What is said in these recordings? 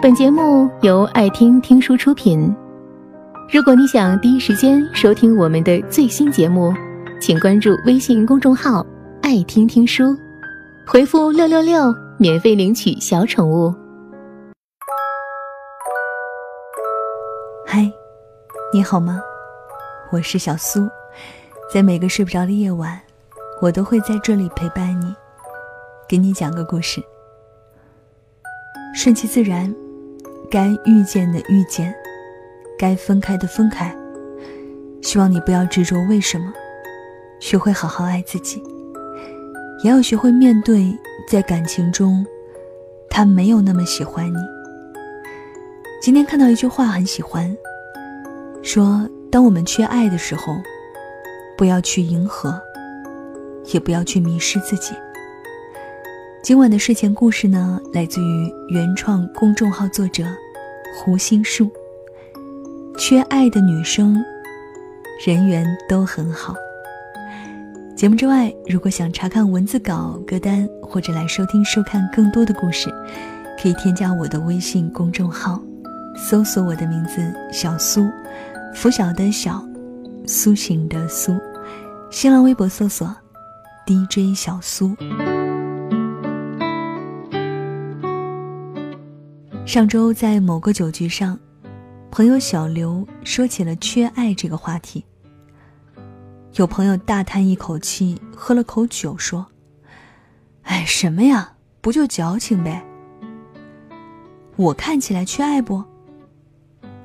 本节目由爱听听书出品。如果你想第一时间收听我们的最新节目，请关注微信公众号“爱听听书”，回复“六六六”免费领取小宠物。嗨，你好吗？我是小苏，在每个睡不着的夜晚，我都会在这里陪伴你，给你讲个故事。顺其自然，该遇见的遇见，该分开的分开。希望你不要执着为什么，学会好好爱自己，也要学会面对，在感情中，他没有那么喜欢你。今天看到一句话很喜欢，说：当我们缺爱的时候，不要去迎合，也不要去迷失自己。今晚的睡前故事呢，来自于原创公众号作者胡心树。缺爱的女生，人缘都很好。节目之外，如果想查看文字稿、歌单，或者来收听、收看更多的故事，可以添加我的微信公众号，搜索我的名字“小苏”，拂晓的小，苏醒的苏。新浪微博搜索 “DJ 小苏”。上周在某个酒局上，朋友小刘说起了缺爱这个话题。有朋友大叹一口气，喝了口酒，说：“哎，什么呀？不就矫情呗？我看起来缺爱不？”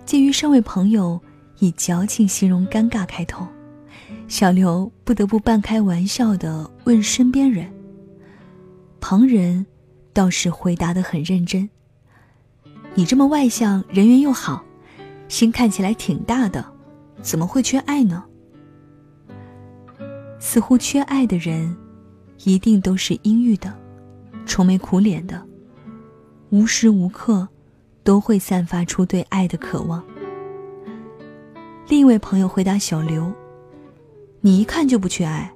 鉴于上位朋友以矫情形容尴尬开头，小刘不得不半开玩笑的问身边人。旁人倒是回答的很认真。你这么外向，人缘又好，心看起来挺大的，怎么会缺爱呢？似乎缺爱的人，一定都是阴郁的，愁眉苦脸的，无时无刻都会散发出对爱的渴望。另一位朋友回答小刘：“你一看就不缺爱，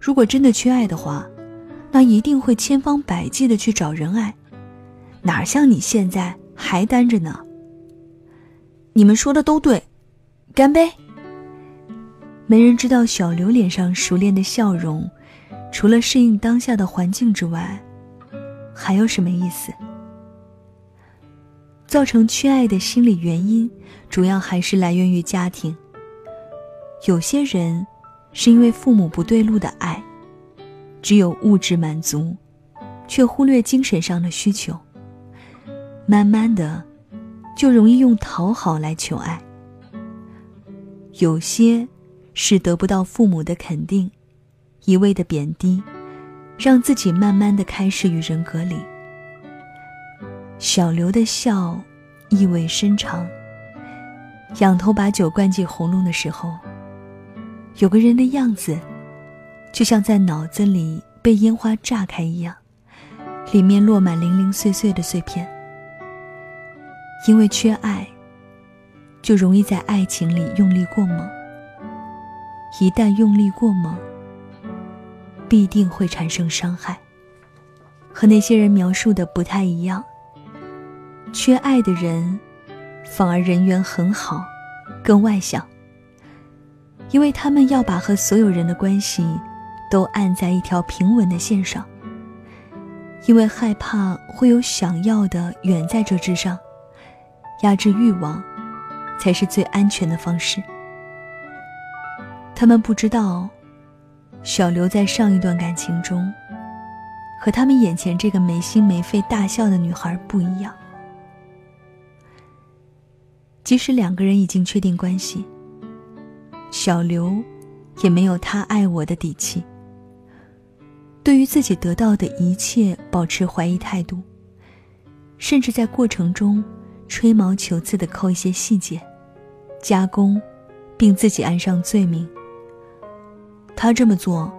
如果真的缺爱的话，那一定会千方百计的去找人爱，哪像你现在。”还单着呢。你们说的都对，干杯。没人知道小刘脸上熟练的笑容，除了适应当下的环境之外，还有什么意思？造成缺爱的心理原因，主要还是来源于家庭。有些人是因为父母不对路的爱，只有物质满足，却忽略精神上的需求。慢慢的，就容易用讨好来求爱。有些是得不到父母的肯定，一味的贬低，让自己慢慢的开始与人隔离。小刘的笑意味深长。仰头把酒灌进喉咙的时候，有个人的样子，就像在脑子里被烟花炸开一样，里面落满零零碎碎的碎片。因为缺爱，就容易在爱情里用力过猛。一旦用力过猛，必定会产生伤害。和那些人描述的不太一样。缺爱的人，反而人缘很好，更外向。因为他们要把和所有人的关系，都按在一条平稳的线上。因为害怕会有想要的远在这之上。压制欲望，才是最安全的方式。他们不知道，小刘在上一段感情中，和他们眼前这个没心没肺大笑的女孩不一样。即使两个人已经确定关系，小刘也没有他爱我的底气。对于自己得到的一切保持怀疑态度，甚至在过程中。吹毛求疵的抠一些细节，加工，并自己安上罪名。他这么做，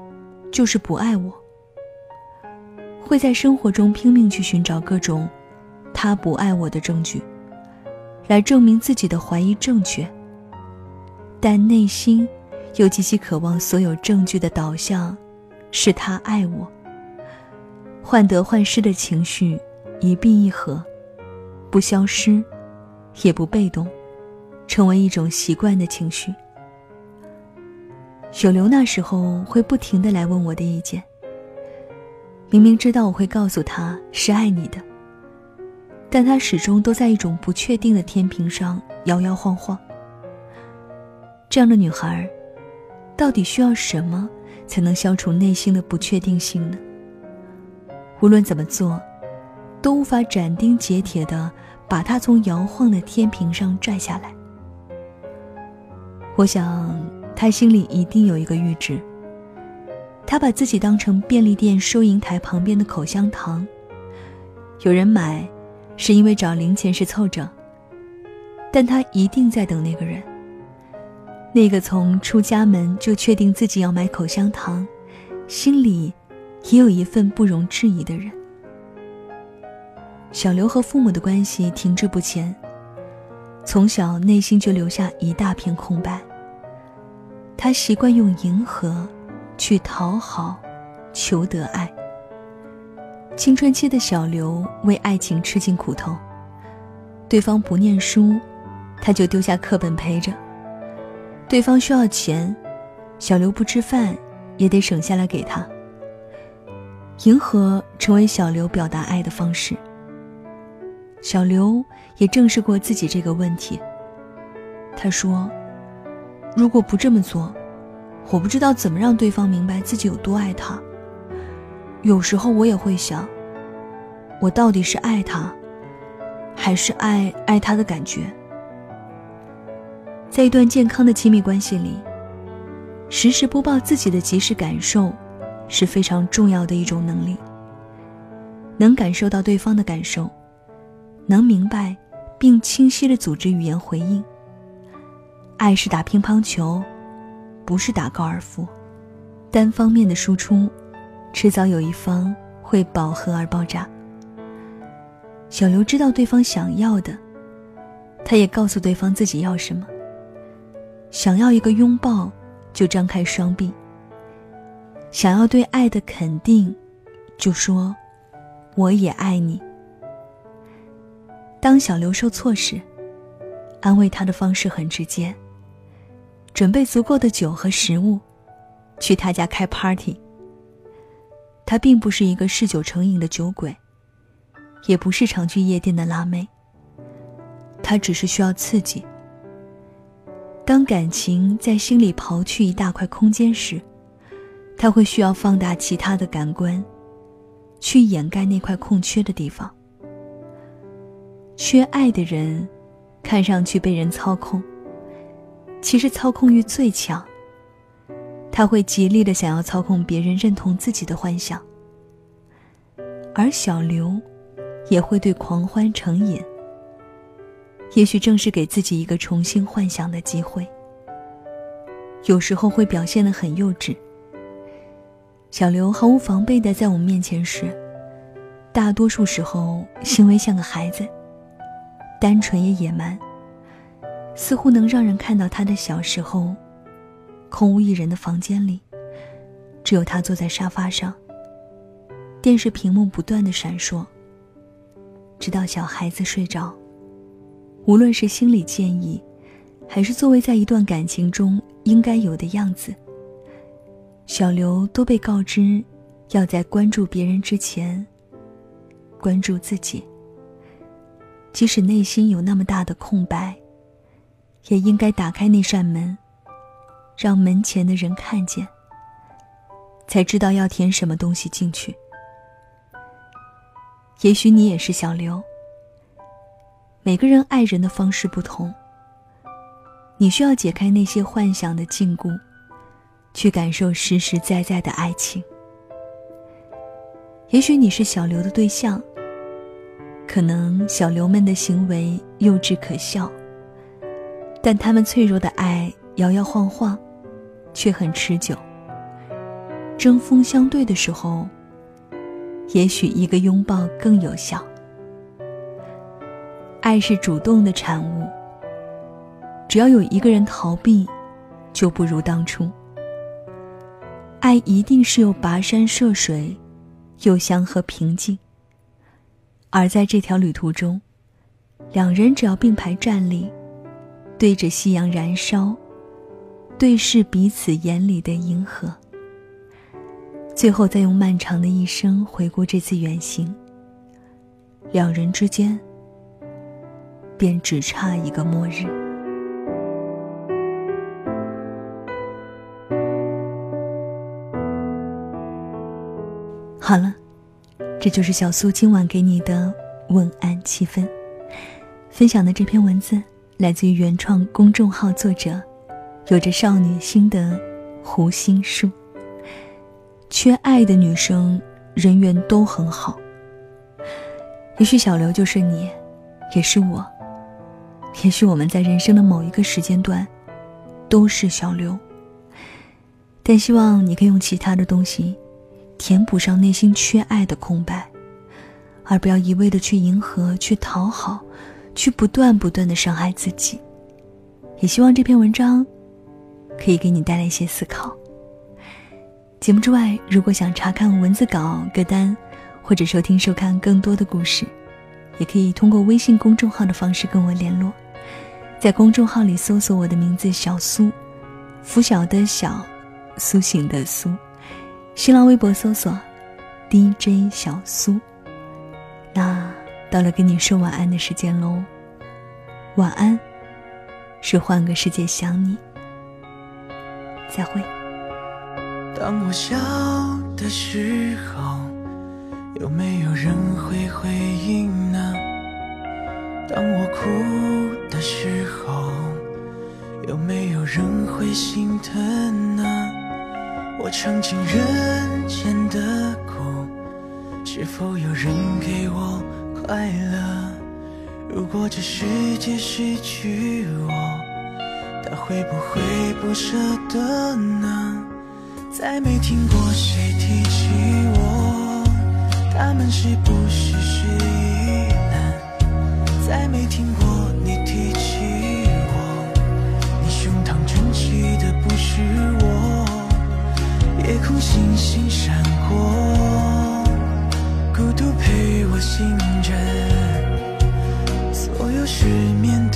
就是不爱我。会在生活中拼命去寻找各种他不爱我的证据，来证明自己的怀疑正确。但内心又极其渴望所有证据的导向是他爱我。患得患失的情绪一并一合。不消失，也不被动，成为一种习惯的情绪。小刘那时候会不停的来问我的意见，明明知道我会告诉他是爱你的，但他始终都在一种不确定的天平上摇摇晃晃。这样的女孩，到底需要什么才能消除内心的不确定性呢？无论怎么做，都无法斩钉截铁的把他从摇晃的天平上拽下来。我想，他心里一定有一个预知。他把自己当成便利店收银台旁边的口香糖，有人买，是因为找零钱时凑整。但他一定在等那个人。那个从出家门就确定自己要买口香糖，心里也有一份不容置疑的人。小刘和父母的关系停滞不前，从小内心就留下一大片空白。他习惯用迎合，去讨好，求得爱。青春期的小刘为爱情吃尽苦头，对方不念书，他就丢下课本陪着。对方需要钱，小刘不吃饭，也得省下来给他。迎合成为小刘表达爱的方式。小刘也正视过自己这个问题。他说：“如果不这么做，我不知道怎么让对方明白自己有多爱他。有时候我也会想，我到底是爱他，还是爱爱他的感觉？”在一段健康的亲密关系里，实时播报自己的即时感受，是非常重要的一种能力。能感受到对方的感受，能明白并清晰的组织语言回应。爱是打乒乓球，不是打高尔夫。单方面的输出，迟早有一方会饱和而爆炸。小刘知道对方想要的，他也告诉对方自己要什么。想要一个拥抱，就张开双臂。想要对爱的肯定，就说：“我也爱你。”当小刘受挫时，安慰他的方式很直接：准备足够的酒和食物，去他家开 party。他并不是一个嗜酒成瘾的酒鬼，也不是常去夜店的辣妹。他只是需要刺激。当感情在心里刨去一大块空间时，他会需要放大其他的感官，去掩盖那块空缺的地方。缺爱的人，看上去被人操控，其实操控欲最强。他会极力的想要操控别人认同自己的幻想，而小刘，也会对狂欢成瘾。也许正是给自己一个重新幻想的机会。有时候会表现得很幼稚。小刘毫无防备的在我们面前时，大多数时候行为像个孩子，单纯也野蛮，似乎能让人看到他的小时候。空无一人的房间里，只有他坐在沙发上。电视屏幕不断的闪烁，直到小孩子睡着。无论是心理建议，还是作为在一段感情中应该有的样子，小刘都被告知，要在关注别人之前，关注自己。即使内心有那么大的空白，也应该打开那扇门，让门前的人看见，才知道要填什么东西进去。也许你也是小刘。每个人爱人的方式不同，你需要解开那些幻想的禁锢，去感受实实在在的爱情。也许你是小刘的对象，可能小刘们的行为幼稚可笑，但他们脆弱的爱摇摇晃晃，却很持久。针锋相对的时候，也许一个拥抱更有效。爱是主动的产物。只要有一个人逃避，就不如当初。爱一定是有跋山涉水，有祥和平静。而在这条旅途中，两人只要并排站立，对着夕阳燃烧，对视彼此眼里的银河，最后再用漫长的一生回顾这次远行。两人之间，便只差一个末日。好了，这就是小苏今晚给你的问安七分。分享的这篇文字来自于原创公众号作者，有着少女心的胡心树。缺爱的女生人缘都很好。也许小刘就是你，也是我。也许我们在人生的某一个时间段，都是小刘。但希望你可以用其他的东西，填补上内心缺爱的空白，而不要一味的去迎合、去讨好、去不断不断的伤害自己。也希望这篇文章，可以给你带来一些思考。节目之外，如果想查看文字稿、歌单。或者收听收看更多的故事，也可以通过微信公众号的方式跟我联络，在公众号里搜索我的名字小苏，拂晓的小，苏醒的苏，新浪微博搜索 DJ 小苏。那到了跟你说晚安的时间喽，晚安，是换个世界想你，再会。当我笑的时候。有没有人会回应呢？当我哭的时候，有没有人会心疼呢？我尝尽人间的苦，是否有人给我快乐？如果这世界失去我，他会不会不舍得呢？再没听过谁提起我。他们是不是是依难？再没听过你提起我，你胸膛撑起的不是我。夜空星星闪过，孤独陪我醒着，所有失眠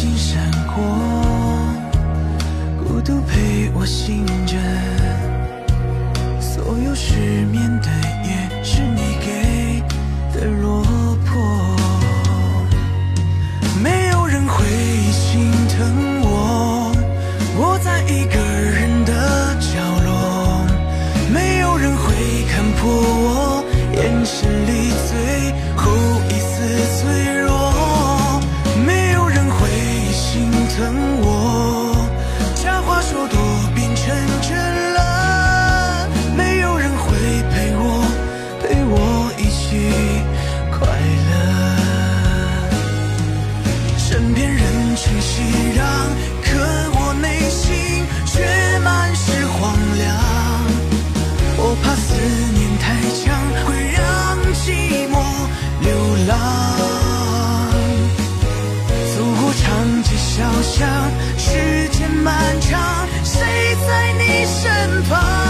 星闪过，孤独陪我醒着，所有失眠漫长，谁在你身旁？